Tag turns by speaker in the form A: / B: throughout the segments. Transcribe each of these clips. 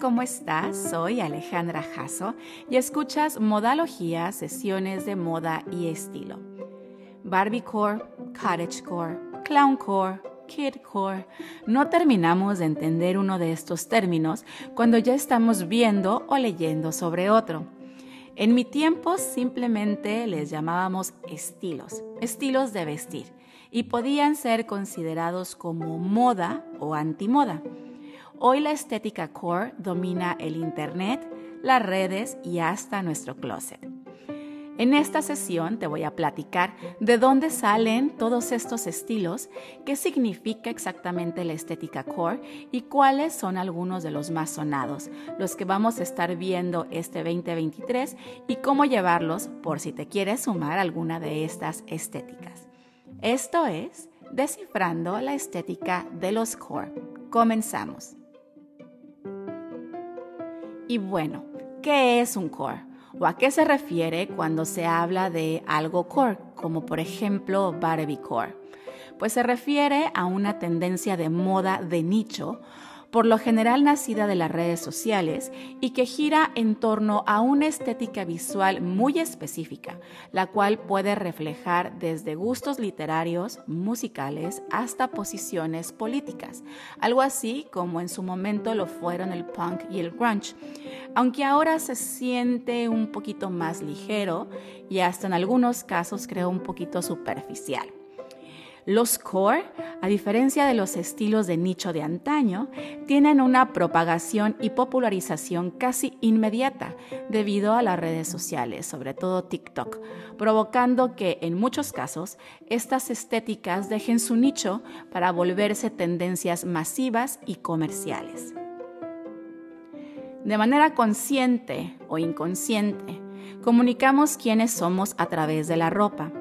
A: ¿cómo estás? Soy Alejandra Jasso y escuchas Modalogía, sesiones de moda y estilo. Barbiecore, cottagecore, clowncore, kidcore. No terminamos de entender uno de estos términos cuando ya estamos viendo o leyendo sobre otro. En mi tiempo simplemente les llamábamos estilos, estilos de vestir, y podían ser considerados como moda o antimoda. Hoy la estética core domina el Internet, las redes y hasta nuestro closet. En esta sesión te voy a platicar de dónde salen todos estos estilos, qué significa exactamente la estética core y cuáles son algunos de los más sonados, los que vamos a estar viendo este 2023 y cómo llevarlos por si te quieres sumar alguna de estas estéticas. Esto es Descifrando la estética de los core. Comenzamos. Y bueno, ¿qué es un core? ¿O a qué se refiere cuando se habla de algo core, como por ejemplo Barbie core? Pues se refiere a una tendencia de moda de nicho por lo general nacida de las redes sociales y que gira en torno a una estética visual muy específica, la cual puede reflejar desde gustos literarios, musicales, hasta posiciones políticas, algo así como en su momento lo fueron el punk y el grunge, aunque ahora se siente un poquito más ligero y hasta en algunos casos creo un poquito superficial. Los core, a diferencia de los estilos de nicho de antaño, tienen una propagación y popularización casi inmediata debido a las redes sociales, sobre todo TikTok, provocando que en muchos casos estas estéticas dejen su nicho para volverse tendencias masivas y comerciales. De manera consciente o inconsciente, comunicamos quiénes somos a través de la ropa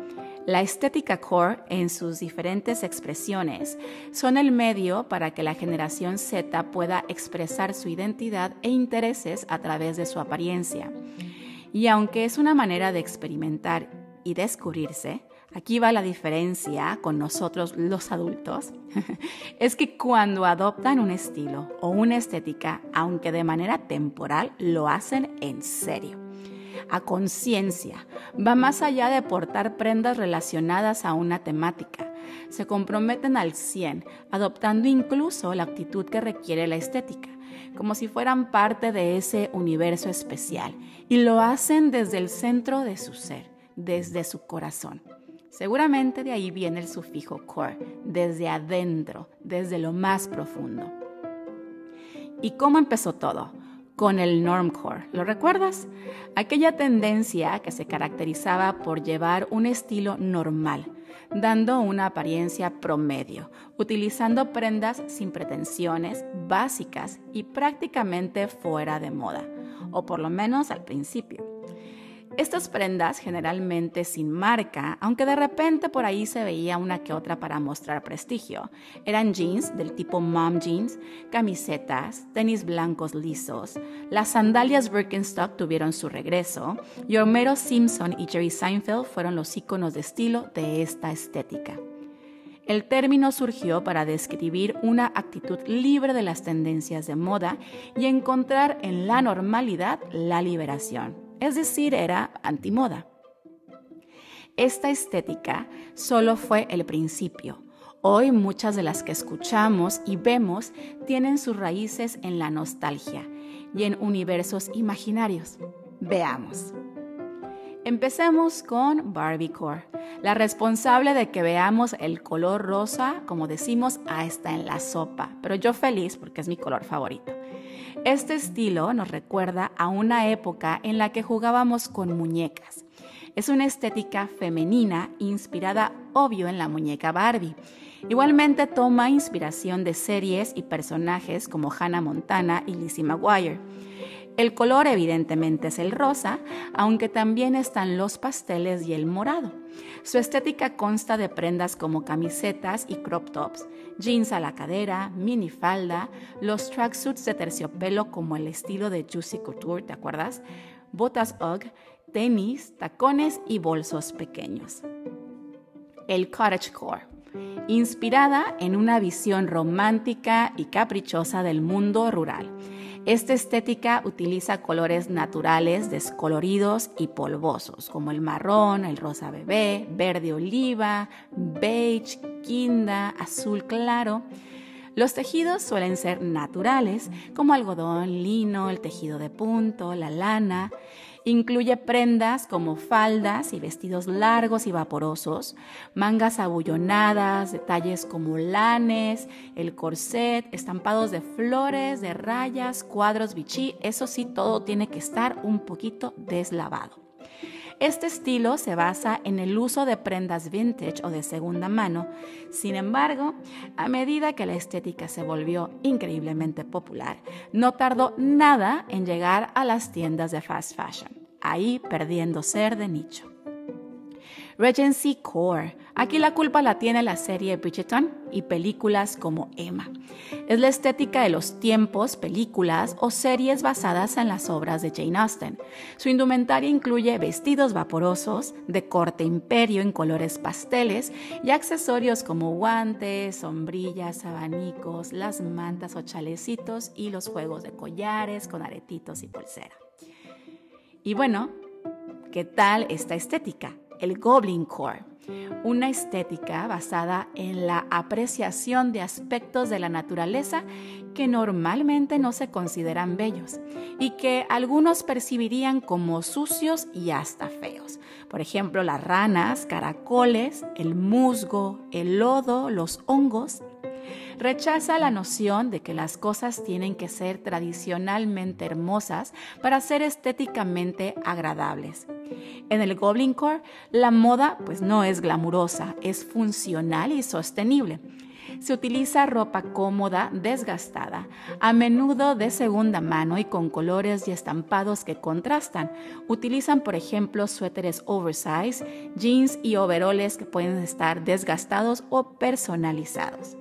A: la estética core, en sus diferentes expresiones, son el medio para que la generación Z pueda expresar su identidad e intereses a través de su apariencia. Y aunque es una manera de experimentar y descubrirse, aquí va la diferencia con nosotros los adultos, es que cuando adoptan un estilo o una estética, aunque de manera temporal, lo hacen en serio a conciencia, va más allá de portar prendas relacionadas a una temática. Se comprometen al 100, adoptando incluso la actitud que requiere la estética, como si fueran parte de ese universo especial, y lo hacen desde el centro de su ser, desde su corazón. Seguramente de ahí viene el sufijo core, desde adentro, desde lo más profundo. ¿Y cómo empezó todo? Con el normcore. ¿Lo recuerdas? Aquella tendencia que se caracterizaba por llevar un estilo normal, dando una apariencia promedio, utilizando prendas sin pretensiones, básicas y prácticamente fuera de moda, o por lo menos al principio. Estas prendas generalmente sin marca, aunque de repente por ahí se veía una que otra para mostrar prestigio, eran jeans del tipo mom jeans, camisetas, tenis blancos lisos, las sandalias Birkenstock tuvieron su regreso y Homero Simpson y Jerry Seinfeld fueron los iconos de estilo de esta estética. El término surgió para describir una actitud libre de las tendencias de moda y encontrar en la normalidad la liberación es decir, era antimoda. Esta estética solo fue el principio. Hoy muchas de las que escuchamos y vemos tienen sus raíces en la nostalgia y en universos imaginarios. Veamos. Empecemos con Barbiecore, la responsable de que veamos el color rosa, como decimos, hasta en la sopa, pero yo feliz porque es mi color favorito. Este estilo nos recuerda a una época en la que jugábamos con muñecas. Es una estética femenina inspirada obvio en la muñeca Barbie. Igualmente toma inspiración de series y personajes como Hannah Montana y Lizzie McGuire. El color evidentemente es el rosa, aunque también están los pasteles y el morado. Su estética consta de prendas como camisetas y crop tops, jeans a la cadera, minifalda, los tracksuits de terciopelo como el estilo de Juicy Couture, ¿te acuerdas? Botas UGG, tenis, tacones y bolsos pequeños. El cottagecore inspirada en una visión romántica y caprichosa del mundo rural Esta estética utiliza colores naturales descoloridos y polvosos, como el marrón, el rosa bebé, verde oliva, beige, quinda, azul claro. Los tejidos suelen ser naturales, como algodón, lino, el tejido de punto, la lana. Incluye prendas como faldas y vestidos largos y vaporosos, mangas abullonadas, detalles como lanes, el corset, estampados de flores, de rayas, cuadros bichí. Eso sí, todo tiene que estar un poquito deslavado. Este estilo se basa en el uso de prendas vintage o de segunda mano. Sin embargo, a medida que la estética se volvió increíblemente popular, no tardó nada en llegar a las tiendas de fast fashion, ahí perdiendo ser de nicho. Regency Core. Aquí la culpa la tiene la serie Bridgerton y películas como Emma. Es la estética de los tiempos, películas o series basadas en las obras de Jane Austen. Su indumentaria incluye vestidos vaporosos de corte imperio en colores pasteles y accesorios como guantes, sombrillas, abanicos, las mantas o chalecitos y los juegos de collares con aretitos y pulsera. Y bueno, ¿qué tal esta estética? El Goblin Core, una estética basada en la apreciación de aspectos de la naturaleza que normalmente no se consideran bellos y que algunos percibirían como sucios y hasta feos. Por ejemplo, las ranas, caracoles, el musgo, el lodo, los hongos rechaza la noción de que las cosas tienen que ser tradicionalmente hermosas para ser estéticamente agradables. En el Goblin Core, la moda pues no es glamurosa, es funcional y sostenible. Se utiliza ropa cómoda, desgastada, a menudo de segunda mano y con colores y estampados que contrastan. Utilizan, por ejemplo, suéteres oversize, jeans y overoles que pueden estar desgastados o personalizados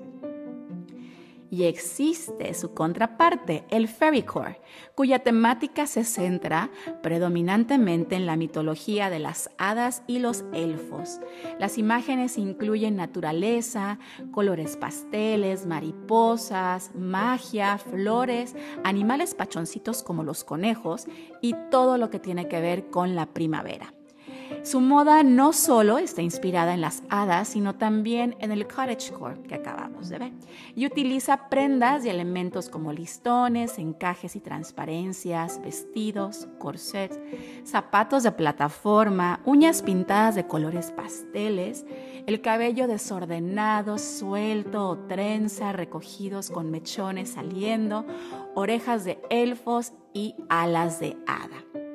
A: y existe su contraparte, el fairycore, cuya temática se centra predominantemente en la mitología de las hadas y los elfos. Las imágenes incluyen naturaleza, colores pasteles, mariposas, magia, flores, animales pachoncitos como los conejos y todo lo que tiene que ver con la primavera. Su moda no solo está inspirada en las hadas, sino también en el cottagecore que acabamos de ver. Y utiliza prendas y elementos como listones, encajes y transparencias, vestidos, corsets, zapatos de plataforma, uñas pintadas de colores pasteles, el cabello desordenado, suelto o trenza, recogidos con mechones saliendo, orejas de elfos y alas de hada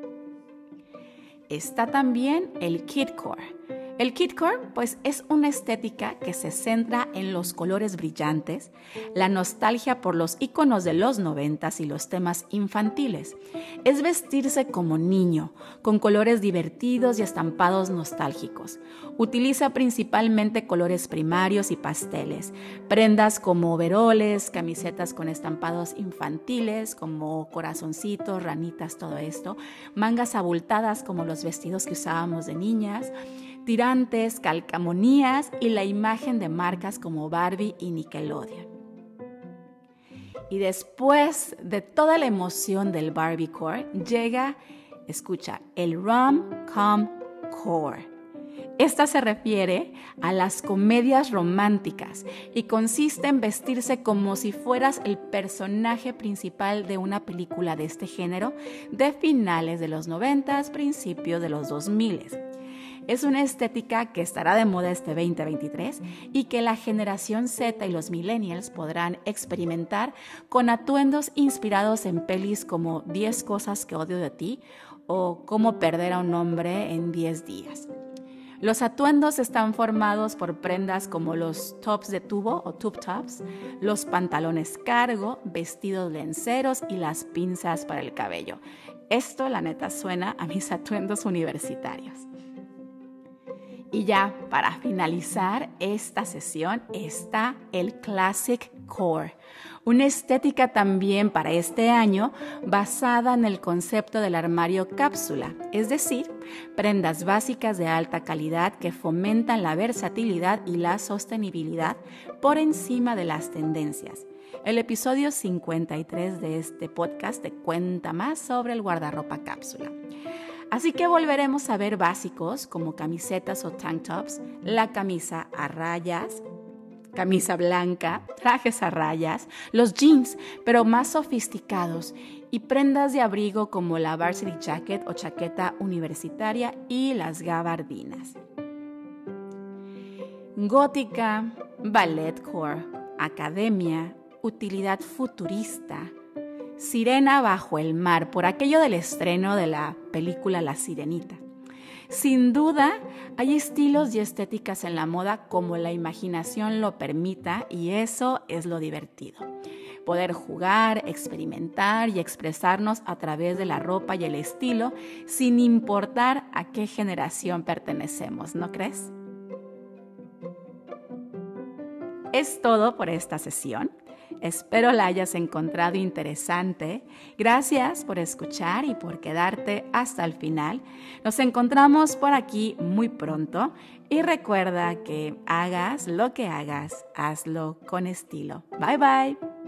A: está también el Kidcore. El Kidcore pues es una estética que se centra en los colores brillantes, la nostalgia por los iconos de los noventas y los temas infantiles. Es vestirse como niño, con colores divertidos y estampados nostálgicos. Utiliza principalmente colores primarios y pasteles, prendas como overoles, camisetas con estampados infantiles como corazoncitos, ranitas, todo esto, mangas abultadas como los vestidos que usábamos de niñas, tirantes, calcamonías y la imagen de marcas como Barbie y Nickelodeon. Y después de toda la emoción del Barbie Core, llega, escucha, el Rom Com Core. Esta se refiere a las comedias románticas y consiste en vestirse como si fueras el personaje principal de una película de este género de finales de los 90, principios de los 2000. Es una estética que estará de moda este 2023 y que la generación Z y los millennials podrán experimentar con atuendos inspirados en pelis como 10 cosas que odio de ti o Cómo perder a un hombre en 10 días. Los atuendos están formados por prendas como los tops de tubo o tube tops, los pantalones cargo, vestidos lenceros y las pinzas para el cabello. Esto, la neta, suena a mis atuendos universitarios. Y ya para finalizar esta sesión está el Classic Core, una estética también para este año basada en el concepto del armario cápsula, es decir, prendas básicas de alta calidad que fomentan la versatilidad y la sostenibilidad por encima de las tendencias. El episodio 53 de este podcast te cuenta más sobre el guardarropa cápsula. Así que volveremos a ver básicos como camisetas o tank tops, la camisa a rayas, camisa blanca, trajes a rayas, los jeans, pero más sofisticados, y prendas de abrigo como la varsity jacket o chaqueta universitaria y las gabardinas. Gótica, balletcore, academia, utilidad futurista, Sirena bajo el mar, por aquello del estreno de la película La Sirenita. Sin duda, hay estilos y estéticas en la moda como la imaginación lo permita y eso es lo divertido. Poder jugar, experimentar y expresarnos a través de la ropa y el estilo sin importar a qué generación pertenecemos, ¿no crees? Es todo por esta sesión. Espero la hayas encontrado interesante. Gracias por escuchar y por quedarte hasta el final. Nos encontramos por aquí muy pronto y recuerda que hagas lo que hagas, hazlo con estilo. Bye bye.